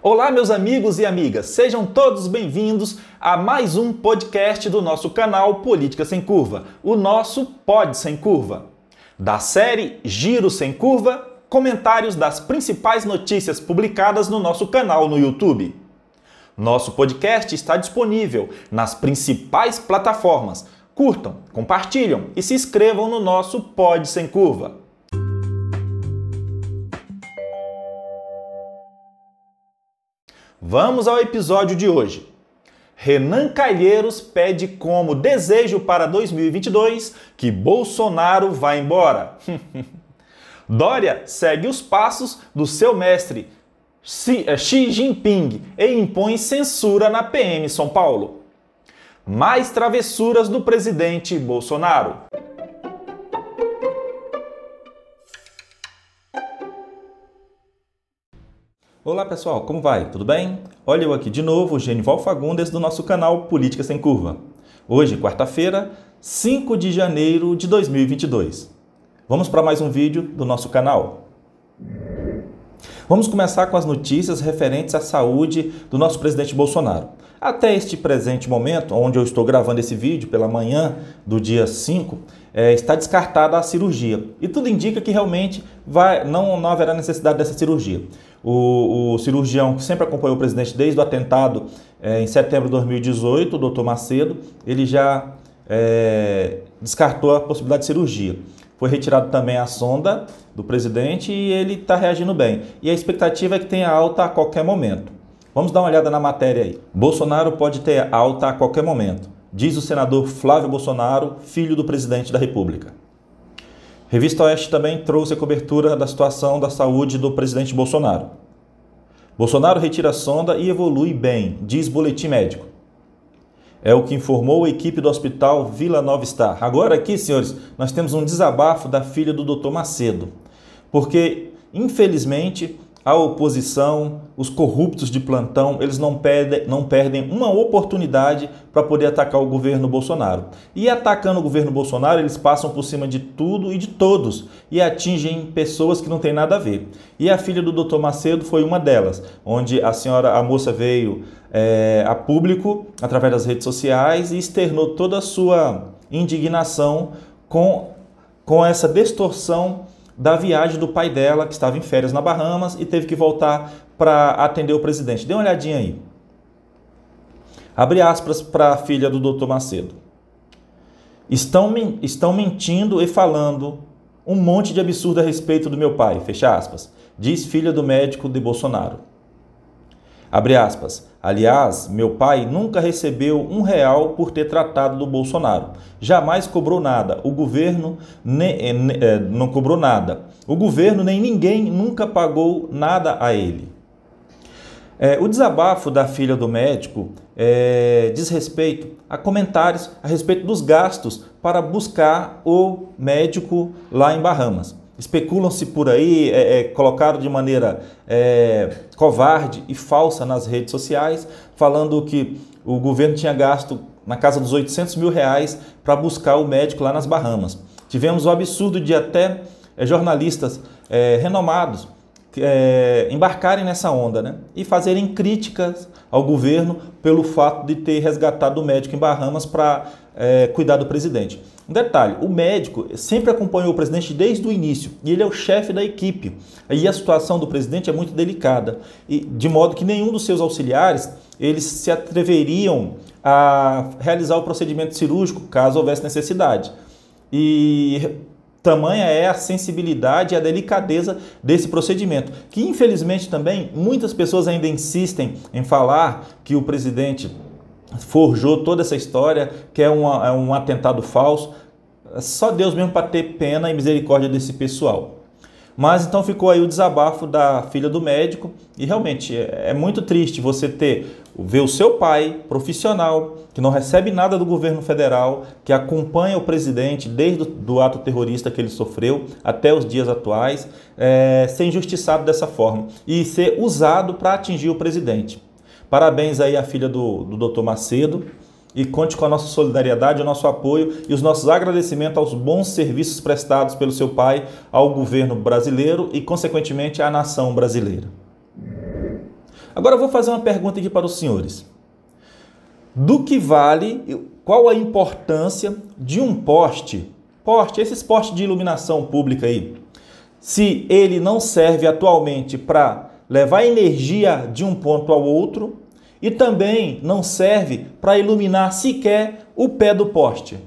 Olá, meus amigos e amigas, sejam todos bem-vindos a mais um podcast do nosso canal Política Sem Curva, o nosso Pod Sem Curva. Da série Giro Sem Curva, comentários das principais notícias publicadas no nosso canal no YouTube. Nosso podcast está disponível nas principais plataformas. Curtam, compartilham e se inscrevam no nosso Pod Sem Curva. Vamos ao episódio de hoje. Renan Calheiros pede como desejo para 2022 que Bolsonaro vá embora. Dória segue os passos do seu mestre eh, Xi Jinping e impõe censura na PM São Paulo. Mais travessuras do presidente Bolsonaro. Olá pessoal, como vai? Tudo bem? Olha eu aqui de novo, Genival Fagundes do nosso canal Política Sem Curva. Hoje, quarta-feira, 5 de janeiro de 2022. Vamos para mais um vídeo do nosso canal. Vamos começar com as notícias referentes à saúde do nosso presidente Bolsonaro. Até este presente momento, onde eu estou gravando esse vídeo pela manhã do dia 5, é, está descartada a cirurgia. E tudo indica que realmente vai, não, não haverá necessidade dessa cirurgia. O, o, cirurgião que sempre acompanhou o presidente desde o atentado é, em setembro de 2018, o doutor Macedo, ele já é, descartou a possibilidade de cirurgia. Foi retirado também a sonda do presidente e ele está reagindo bem. E a expectativa é que tenha alta a qualquer momento. Vamos dar uma olhada na matéria aí. Bolsonaro pode ter alta a qualquer momento, diz o senador Flávio Bolsonaro, filho do presidente da República. Revista Oeste também trouxe a cobertura da situação da saúde do presidente Bolsonaro. Bolsonaro retira a sonda e evolui bem, diz boletim médico. É o que informou a equipe do Hospital Vila Nova Star. Agora aqui, senhores, nós temos um desabafo da filha do Dr. Macedo. Porque, infelizmente, a oposição, os corruptos de plantão, eles não perdem, não perdem uma oportunidade para poder atacar o governo Bolsonaro. E atacando o governo Bolsonaro, eles passam por cima de tudo e de todos e atingem pessoas que não têm nada a ver. E a filha do Dr. Macedo foi uma delas, onde a senhora, a moça veio é, a público através das redes sociais e externou toda a sua indignação com, com essa distorção da viagem do pai dela, que estava em férias na Bahamas e teve que voltar para atender o presidente. Dê uma olhadinha aí. Abre aspas para a filha do doutor Macedo. Estão, estão mentindo e falando um monte de absurdo a respeito do meu pai, fecha aspas, diz filha do médico de Bolsonaro. Abre aspas. Aliás, meu pai nunca recebeu um real por ter tratado do Bolsonaro. Jamais cobrou nada. O governo ne, eh, ne, eh, não cobrou nada. O governo nem ninguém nunca pagou nada a ele. É, o desabafo da filha do médico é, diz respeito a comentários a respeito dos gastos para buscar o médico lá em Bahamas especulam-se por aí, é, é, colocado de maneira é, covarde e falsa nas redes sociais, falando que o governo tinha gasto na casa dos 800 mil reais para buscar o médico lá nas Bahamas. Tivemos o absurdo de até é, jornalistas é, renomados é, embarcarem nessa onda né? e fazerem críticas ao governo pelo fato de ter resgatado o médico em Bahamas para cuidar do presidente. Um detalhe: o médico sempre acompanhou o presidente desde o início e ele é o chefe da equipe. E a situação do presidente é muito delicada, e de modo que nenhum dos seus auxiliares eles se atreveriam a realizar o procedimento cirúrgico caso houvesse necessidade. E tamanha é a sensibilidade e a delicadeza desse procedimento, que infelizmente também muitas pessoas ainda insistem em falar que o presidente forjou toda essa história, que é, é um atentado falso. Só Deus mesmo para ter pena e misericórdia desse pessoal. Mas então ficou aí o desabafo da filha do médico e realmente é, é muito triste você ter ver o seu pai profissional que não recebe nada do governo federal, que acompanha o presidente desde o ato terrorista que ele sofreu até os dias atuais, é, ser injustiçado dessa forma e ser usado para atingir o presidente. Parabéns aí à filha do, do Dr. Macedo e conte com a nossa solidariedade, o nosso apoio e os nossos agradecimentos aos bons serviços prestados pelo seu pai ao governo brasileiro e, consequentemente, à nação brasileira. Agora eu vou fazer uma pergunta aqui para os senhores. Do que vale, qual a importância de um poste, poste, esses postes de iluminação pública aí, se ele não serve atualmente para levar energia de um ponto ao outro e também não serve para iluminar sequer o pé do poste?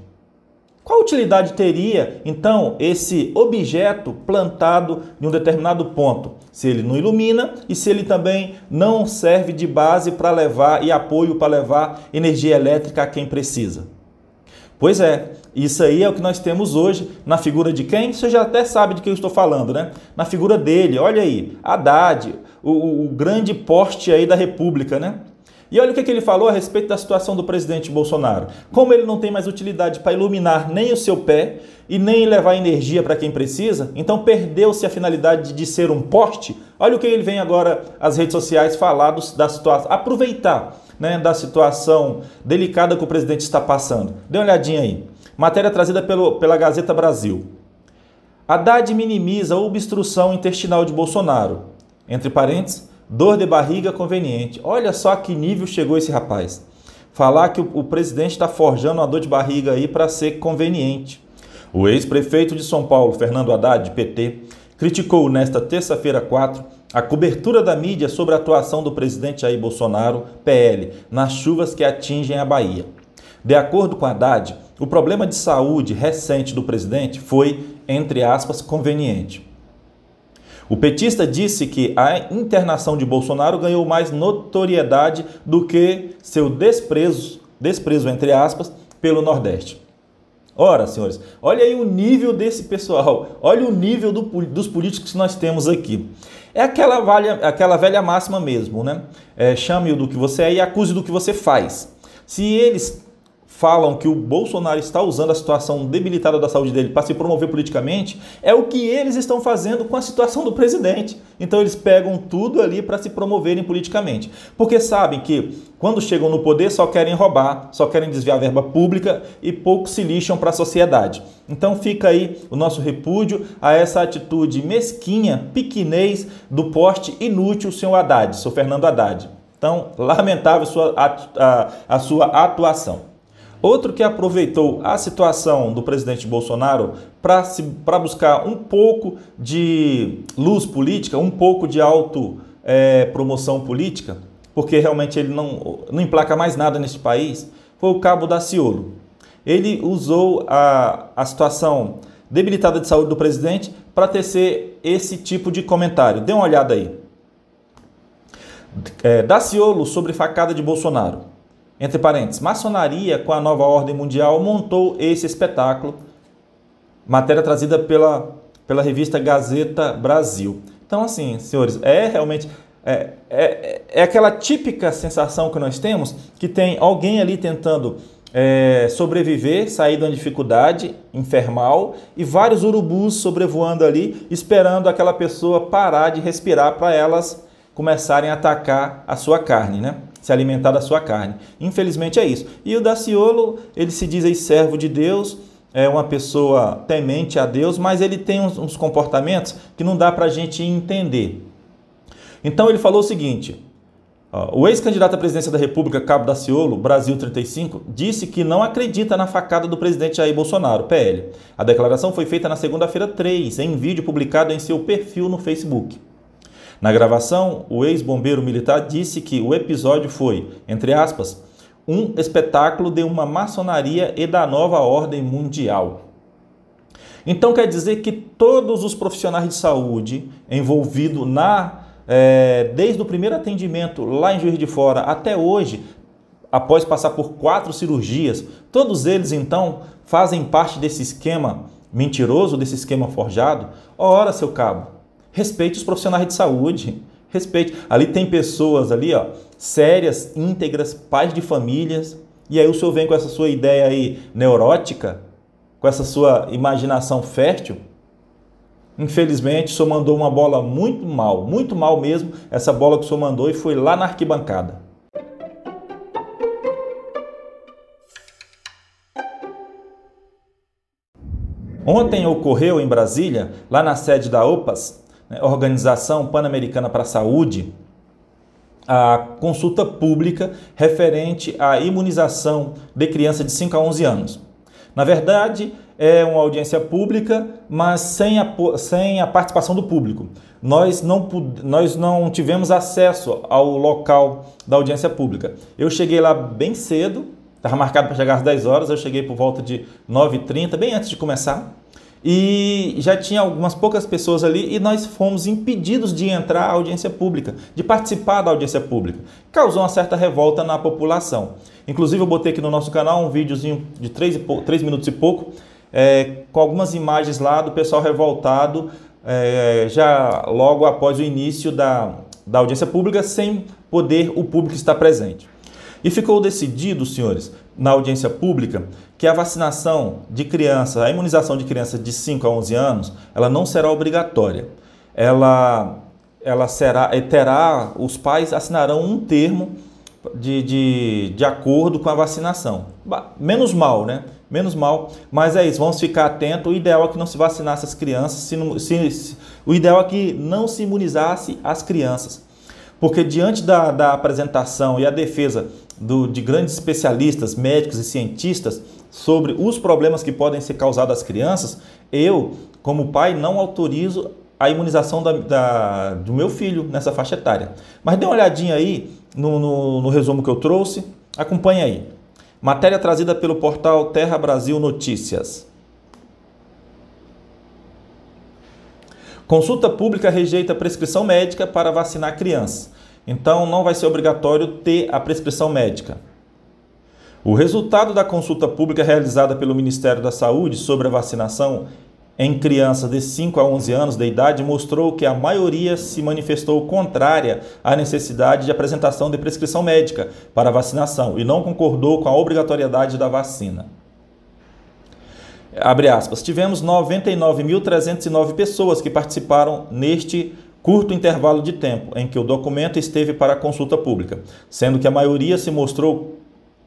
Qual utilidade teria, então, esse objeto plantado em um determinado ponto? Se ele não ilumina e se ele também não serve de base para levar e apoio para levar energia elétrica a quem precisa. Pois é, isso aí é o que nós temos hoje na figura de quem? Você já até sabe de quem eu estou falando, né? Na figura dele, olha aí, Haddad, o, o grande poste aí da República, né? E olha o que, que ele falou a respeito da situação do presidente Bolsonaro. Como ele não tem mais utilidade para iluminar nem o seu pé e nem levar energia para quem precisa, então perdeu-se a finalidade de ser um poste. Olha o que ele vem agora às redes sociais falar da situação, aproveitar né, da situação delicada que o presidente está passando. Dê uma olhadinha aí. Matéria trazida pelo, pela Gazeta Brasil. Haddad minimiza a obstrução intestinal de Bolsonaro. Entre parênteses, Dor de barriga conveniente. Olha só que nível chegou esse rapaz. Falar que o, o presidente está forjando uma dor de barriga aí para ser conveniente. O ex-prefeito de São Paulo, Fernando Haddad, PT, criticou nesta terça-feira 4 a cobertura da mídia sobre a atuação do presidente Jair Bolsonaro, PL, nas chuvas que atingem a Bahia. De acordo com Haddad, o problema de saúde recente do presidente foi, entre aspas, conveniente. O petista disse que a internação de Bolsonaro ganhou mais notoriedade do que seu desprezo, desprezo entre aspas, pelo Nordeste. Ora, senhores, olha aí o nível desse pessoal, olha o nível do, dos políticos que nós temos aqui. É aquela, velha, aquela velha máxima mesmo, né? É, Chame-o do que você é e acuse do que você faz. Se eles falam que o Bolsonaro está usando a situação debilitada da saúde dele para se promover politicamente, é o que eles estão fazendo com a situação do presidente. Então eles pegam tudo ali para se promoverem politicamente. Porque sabem que quando chegam no poder só querem roubar, só querem desviar verba pública e pouco se lixam para a sociedade. Então fica aí o nosso repúdio a essa atitude mesquinha, piquinês do poste inútil, senhor Haddad, seu Fernando Haddad. Então, lamentável sua, a sua atuação. Outro que aproveitou a situação do presidente Bolsonaro para buscar um pouco de luz política, um pouco de auto é, promoção política, porque realmente ele não, não emplaca mais nada nesse país, foi o Cabo Daciolo. Ele usou a, a situação debilitada de saúde do presidente para tecer esse tipo de comentário. Dê uma olhada aí. É, Daciolo sobre facada de Bolsonaro. Entre parênteses, maçonaria com a nova ordem mundial montou esse espetáculo. Matéria trazida pela, pela revista Gazeta Brasil. Então, assim, senhores, é realmente. É, é, é aquela típica sensação que nós temos que tem alguém ali tentando é, sobreviver, sair de uma dificuldade infernal e vários urubus sobrevoando ali, esperando aquela pessoa parar de respirar para elas começarem a atacar a sua carne, né? Se alimentar da sua carne. Infelizmente é isso. E o Daciolo, ele se diz aí servo de Deus, é uma pessoa temente a Deus, mas ele tem uns, uns comportamentos que não dá para a gente entender. Então ele falou o seguinte: o ex-candidato à presidência da República, Cabo Daciolo, Brasil 35, disse que não acredita na facada do presidente Jair Bolsonaro, PL. A declaração foi feita na segunda-feira 3, em vídeo publicado em seu perfil no Facebook. Na gravação, o ex-bombeiro militar disse que o episódio foi, entre aspas, um espetáculo de uma maçonaria e da nova ordem mundial. Então quer dizer que todos os profissionais de saúde envolvidos na é, desde o primeiro atendimento lá em Juiz de Fora até hoje, após passar por quatro cirurgias, todos eles então fazem parte desse esquema mentiroso, desse esquema forjado? Ora, seu cabo, Respeite os profissionais de saúde. Respeite. Ali tem pessoas ali, ó, sérias, íntegras, pais de famílias. E aí o senhor vem com essa sua ideia aí neurótica, com essa sua imaginação fértil. Infelizmente, o senhor mandou uma bola muito mal, muito mal mesmo, essa bola que o senhor mandou e foi lá na arquibancada. Ontem ocorreu em Brasília, lá na sede da OPAS, Organização Pan-Americana para a Saúde, a consulta pública referente à imunização de criança de 5 a 11 anos. Na verdade, é uma audiência pública, mas sem a, sem a participação do público. Nós não, nós não tivemos acesso ao local da audiência pública. Eu cheguei lá bem cedo, estava marcado para chegar às 10 horas, eu cheguei por volta de 9h30, bem antes de começar e já tinha algumas poucas pessoas ali e nós fomos impedidos de entrar à audiência pública, de participar da audiência pública. Causou uma certa revolta na população. Inclusive eu botei aqui no nosso canal um videozinho de 3, três minutos e pouco, é, com algumas imagens lá do pessoal revoltado, é, já logo após o início da, da audiência pública, sem poder o público estar presente. E ficou decidido, senhores, na audiência pública, que a vacinação de crianças, a imunização de crianças de 5 a 11 anos, ela não será obrigatória. Ela, ela será, terá, os pais assinarão um termo de, de, de acordo com a vacinação. Menos mal, né? Menos mal, mas é isso, vamos ficar atentos. O ideal é que não se vacinasse as crianças, se, não, se, se, o ideal é que não se imunizasse as crianças. Porque diante da, da apresentação e a defesa do, de grandes especialistas, médicos e cientistas sobre os problemas que podem ser causados às crianças, eu, como pai, não autorizo a imunização da, da, do meu filho nessa faixa etária. Mas dê uma olhadinha aí no, no, no resumo que eu trouxe, acompanhe aí. Matéria trazida pelo portal Terra Brasil Notícias. Consulta pública rejeita prescrição médica para vacinar crianças. Então, não vai ser obrigatório ter a prescrição médica. O resultado da consulta pública realizada pelo Ministério da Saúde sobre a vacinação em crianças de 5 a 11 anos de idade mostrou que a maioria se manifestou contrária à necessidade de apresentação de prescrição médica para vacinação e não concordou com a obrigatoriedade da vacina. Aspas. Tivemos 99.309 pessoas que participaram neste curto intervalo de tempo em que o documento esteve para consulta pública, sendo que a maioria se mostrou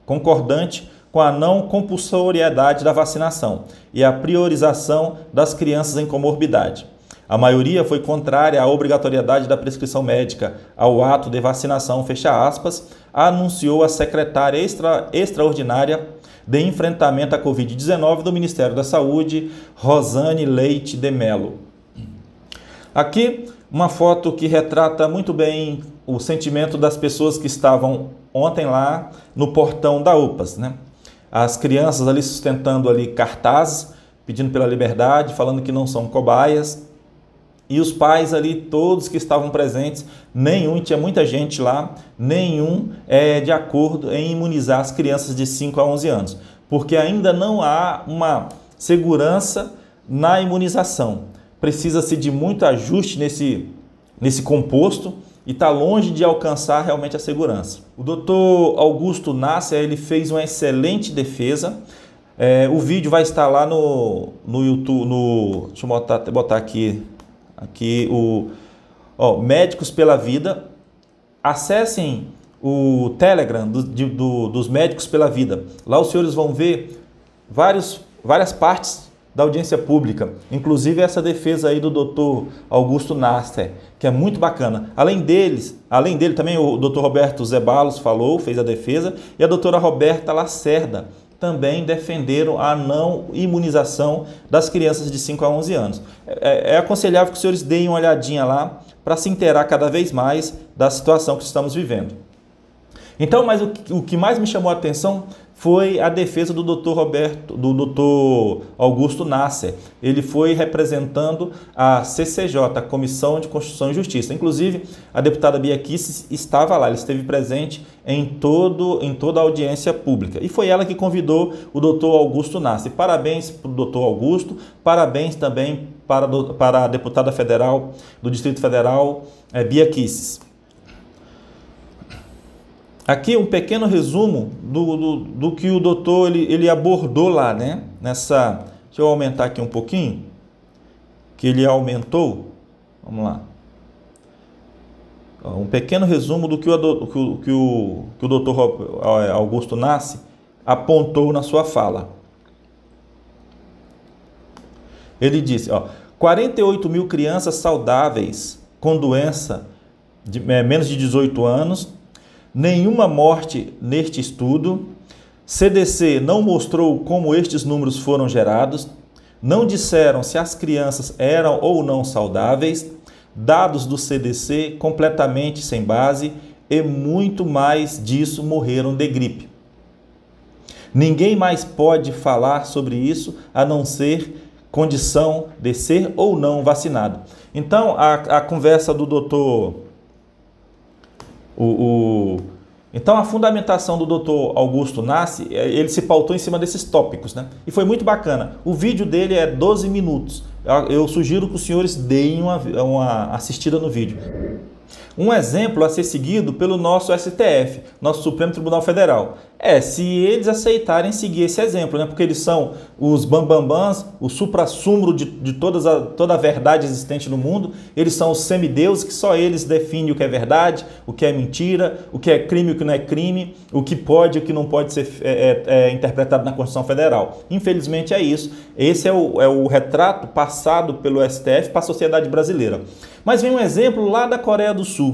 concordante com a não compulsoriedade da vacinação e a priorização das crianças em comorbidade. A maioria foi contrária à obrigatoriedade da prescrição médica ao ato de vacinação, fecha aspas, anunciou a secretária extra, extraordinária de enfrentamento à Covid-19 do Ministério da Saúde, Rosane Leite de Mello. Aqui uma foto que retrata muito bem o sentimento das pessoas que estavam ontem lá no portão da UPAS, né? As crianças ali sustentando ali cartazes, pedindo pela liberdade, falando que não são cobaias. E os pais ali, todos que estavam presentes, nenhum, tinha muita gente lá, nenhum é de acordo em imunizar as crianças de 5 a 11 anos, porque ainda não há uma segurança na imunização precisa-se de muito ajuste nesse, nesse composto e está longe de alcançar realmente a segurança. O doutor Augusto Nasser ele fez uma excelente defesa. É, o vídeo vai estar lá no, no YouTube. No, deixa eu botar, botar aqui, aqui o ó, Médicos pela Vida. Acessem o Telegram do, de, do, dos Médicos pela Vida. Lá os senhores vão ver vários, várias partes da audiência pública, inclusive essa defesa aí do doutor Augusto Nasser, que é muito bacana. Além deles, além dele também o doutor Roberto Zebalos falou, fez a defesa, e a doutora Roberta Lacerda também defenderam a não imunização das crianças de 5 a 11 anos. É, é, é aconselhável que os senhores deem uma olhadinha lá para se inteirar cada vez mais da situação que estamos vivendo. Então, mas o, o que mais me chamou a atenção foi a defesa do Dr. Roberto, do Dr. Augusto Nasser. Ele foi representando a CCJ, a Comissão de Constituição e Justiça. Inclusive, a deputada Bia Kicis estava lá, ela esteve presente em, todo, em toda a audiência pública. E foi ela que convidou o Dr. Augusto Nasser. Parabéns para o Dr. Augusto, parabéns também para, para a deputada federal do Distrito Federal, é, Bia Kicis. Aqui um pequeno resumo do, do, do, que o doutor ele, ele abordou lá, né? Nessa, deixa eu aumentar aqui um pouquinho, que ele aumentou. Vamos lá. Um pequeno resumo do que o, que o, que o, que o doutor Augusto Nassi apontou na sua fala. Ele disse, ó, 48 mil crianças saudáveis com doença de é, menos de 18 anos, nenhuma morte neste estudo. CDC não mostrou como estes números foram gerados, não disseram se as crianças eram ou não saudáveis, dados do CDC completamente sem base e muito mais disso morreram de gripe. Ninguém mais pode falar sobre isso a não ser condição de ser ou não vacinado. Então, a, a conversa do doutor. O, o, então, a fundamentação do doutor Augusto Nassi, é, ele se pautou em cima desses tópicos, né? E foi muito bacana. O vídeo dele é 12 minutos. Eu sugiro que os senhores deem uma, uma assistida no vídeo. Um exemplo a ser seguido pelo nosso STF, nosso Supremo Tribunal Federal. É, se eles aceitarem seguir esse exemplo, né? porque eles são os bambambãs, o supra-sumo de, de todas a, toda a verdade existente no mundo, eles são os semideuses que só eles definem o que é verdade, o que é mentira, o que é crime e o que não é crime, o que pode e o que não pode ser é, é, é, interpretado na Constituição Federal. Infelizmente é isso. Esse é o, é o retrato passado pelo STF para a sociedade brasileira. Mas vem um exemplo lá da Coreia do Sul,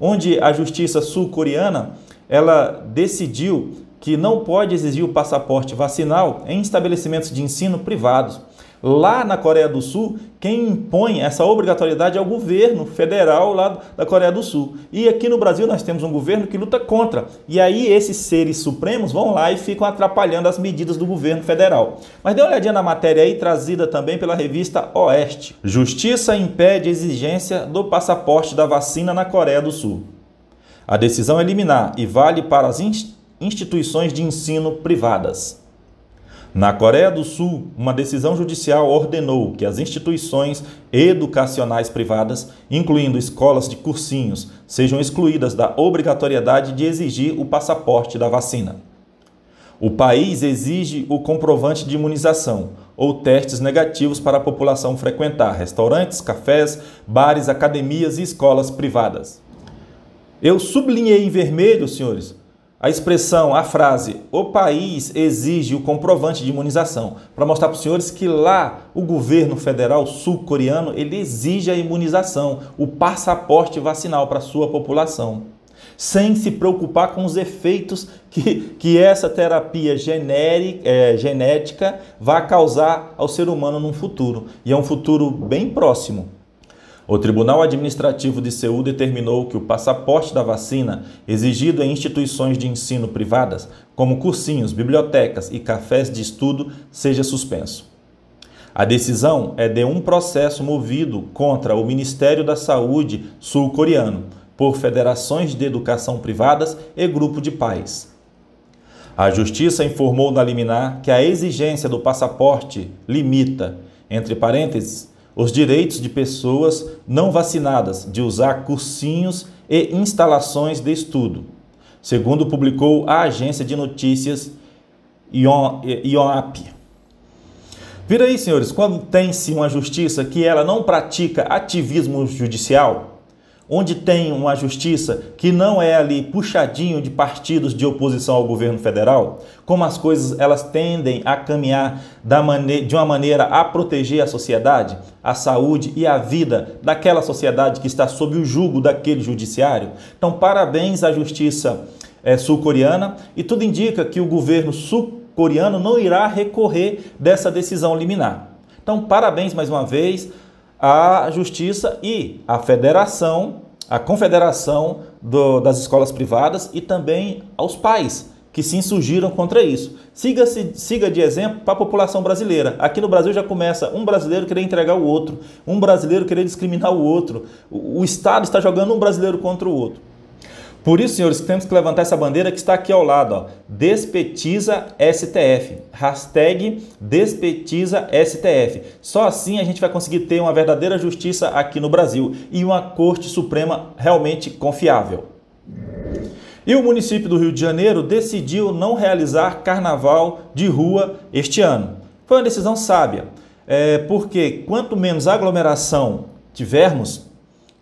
onde a justiça sul-coreana ela decidiu que não pode exigir o passaporte vacinal em estabelecimentos de ensino privados. Lá na Coreia do Sul, quem impõe essa obrigatoriedade é o governo federal lá da Coreia do Sul. E aqui no Brasil nós temos um governo que luta contra. E aí esses seres supremos vão lá e ficam atrapalhando as medidas do governo federal. Mas dê uma olhadinha na matéria aí, trazida também pela revista Oeste. Justiça impede exigência do passaporte da vacina na Coreia do Sul. A decisão é liminar e vale para as instituições de ensino privadas. Na Coreia do Sul, uma decisão judicial ordenou que as instituições educacionais privadas, incluindo escolas de cursinhos, sejam excluídas da obrigatoriedade de exigir o passaporte da vacina. O país exige o comprovante de imunização ou testes negativos para a população frequentar restaurantes, cafés, bares, academias e escolas privadas. Eu sublinhei em vermelho, senhores, a expressão, a frase, o país exige o comprovante de imunização, para mostrar para os senhores que lá o governo federal sul-coreano ele exige a imunização, o passaporte vacinal para a sua população, sem se preocupar com os efeitos que, que essa terapia genérica, é, genética vai causar ao ser humano num futuro, e é um futuro bem próximo. O Tribunal Administrativo de Seul determinou que o passaporte da vacina, exigido em instituições de ensino privadas, como cursinhos, bibliotecas e cafés de estudo, seja suspenso. A decisão é de um processo movido contra o Ministério da Saúde sul-coreano, por federações de educação privadas e grupo de pais. A Justiça informou na liminar que a exigência do passaporte limita, entre parênteses, os direitos de pessoas não vacinadas de usar cursinhos e instalações de estudo, segundo publicou a agência de notícias IONAP. Vira aí, senhores, quando tem-se uma justiça que ela não pratica ativismo judicial, onde tem uma justiça que não é ali puxadinho de partidos de oposição ao governo federal, como as coisas elas tendem a caminhar de uma maneira a proteger a sociedade, a saúde e a vida daquela sociedade que está sob o jugo daquele judiciário. Então, parabéns à justiça é, sul-coreana e tudo indica que o governo sul-coreano não irá recorrer dessa decisão liminar. Então, parabéns mais uma vez a Justiça e a Federação, a Confederação do, das Escolas Privadas e também aos pais que se insurgiram contra isso. Siga, -se, siga de exemplo para a população brasileira. Aqui no Brasil já começa um brasileiro querer entregar o outro, um brasileiro querer discriminar o outro. O, o Estado está jogando um brasileiro contra o outro. Por isso, senhores, temos que levantar essa bandeira que está aqui ao lado, ó. Despetiza STF. Hashtag Despetiza STF. Só assim a gente vai conseguir ter uma verdadeira justiça aqui no Brasil e uma Corte Suprema realmente confiável. E o município do Rio de Janeiro decidiu não realizar carnaval de rua este ano. Foi uma decisão sábia, é, porque quanto menos aglomeração tivermos,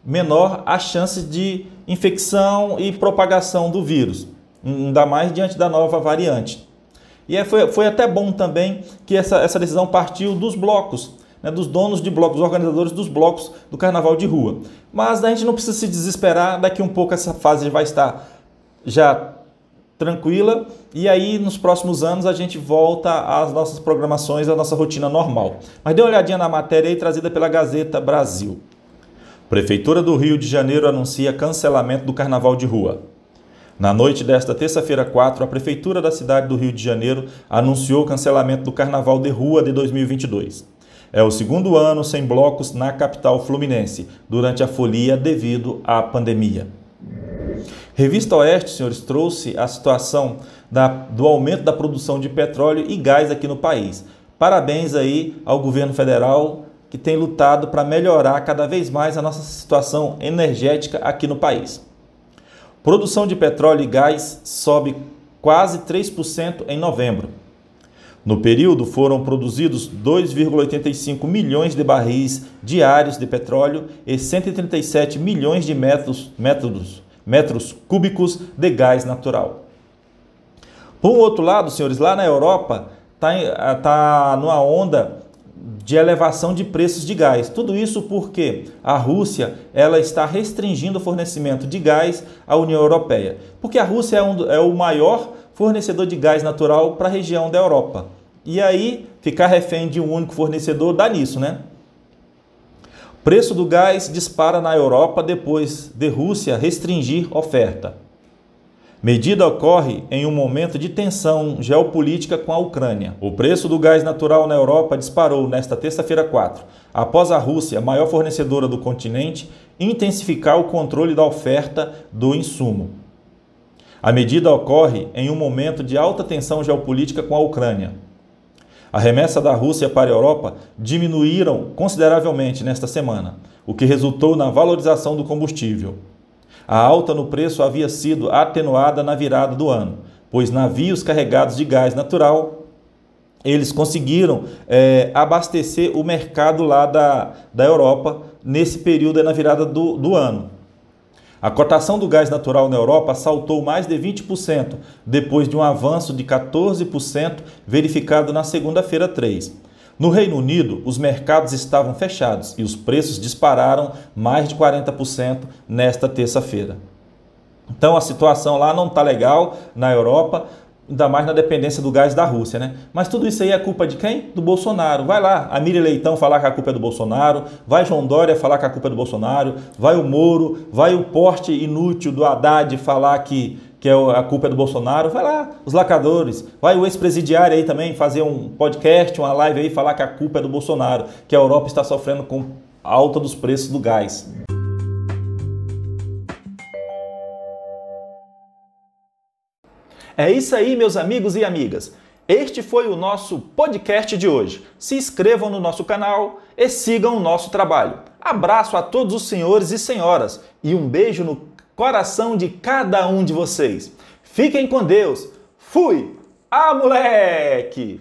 menor a chance de infecção e propagação do vírus, ainda mais diante da nova variante. E foi, foi até bom também que essa, essa decisão partiu dos blocos, né, dos donos de blocos, dos organizadores dos blocos do carnaval de rua. Mas a gente não precisa se desesperar, daqui um pouco essa fase vai estar já tranquila e aí nos próximos anos a gente volta às nossas programações, à nossa rotina normal. Mas dê uma olhadinha na matéria aí trazida pela Gazeta Brasil. Prefeitura do Rio de Janeiro anuncia cancelamento do carnaval de rua. Na noite desta terça-feira 4, a Prefeitura da cidade do Rio de Janeiro anunciou o cancelamento do Carnaval de Rua de 2022. É o segundo ano sem blocos na capital fluminense, durante a folia devido à pandemia. Revista Oeste, senhores, trouxe a situação da, do aumento da produção de petróleo e gás aqui no país. Parabéns aí ao governo federal que tem lutado para melhorar cada vez mais a nossa situação energética aqui no país. Produção de petróleo e gás sobe quase 3% em novembro. No período, foram produzidos 2,85 milhões de barris diários de petróleo e 137 milhões de metros, metros, metros cúbicos de gás natural. Por outro lado, senhores, lá na Europa está tá numa onda de elevação de preços de gás. Tudo isso porque a Rússia ela está restringindo o fornecimento de gás à União Europeia. Porque a Rússia é, um, é o maior fornecedor de gás natural para a região da Europa. E aí, ficar refém de um único fornecedor dá nisso, né? Preço do gás dispara na Europa depois de Rússia restringir oferta. Medida ocorre em um momento de tensão geopolítica com a Ucrânia. O preço do gás natural na Europa disparou nesta terça-feira 4, após a Rússia, maior fornecedora do continente, intensificar o controle da oferta do insumo. A medida ocorre em um momento de alta tensão geopolítica com a Ucrânia. A remessa da Rússia para a Europa diminuíram consideravelmente nesta semana, o que resultou na valorização do combustível. A alta no preço havia sido atenuada na virada do ano, pois navios carregados de gás natural eles conseguiram é, abastecer o mercado lá da, da Europa nesse período na virada do, do ano. A cotação do gás natural na Europa saltou mais de 20% depois de um avanço de 14% verificado na segunda-feira 3. No Reino Unido, os mercados estavam fechados e os preços dispararam mais de 40% nesta terça-feira. Então a situação lá não está legal na Europa, ainda mais na dependência do gás da Rússia, né? Mas tudo isso aí é culpa de quem? Do Bolsonaro. Vai lá, a Miri Leitão falar que a culpa é do Bolsonaro, vai João Dória falar que a culpa é do Bolsonaro, vai o Moro, vai o porte inútil do Haddad falar que que é a culpa é do Bolsonaro, vai lá, os lacadores, vai o ex-presidiário aí também fazer um podcast, uma live aí, falar que a culpa é do Bolsonaro, que a Europa está sofrendo com alta dos preços do gás. É isso aí, meus amigos e amigas. Este foi o nosso podcast de hoje. Se inscrevam no nosso canal e sigam o nosso trabalho. Abraço a todos os senhores e senhoras e um beijo no coração de cada um de vocês. Fiquem com Deus. Fui! Ah, moleque!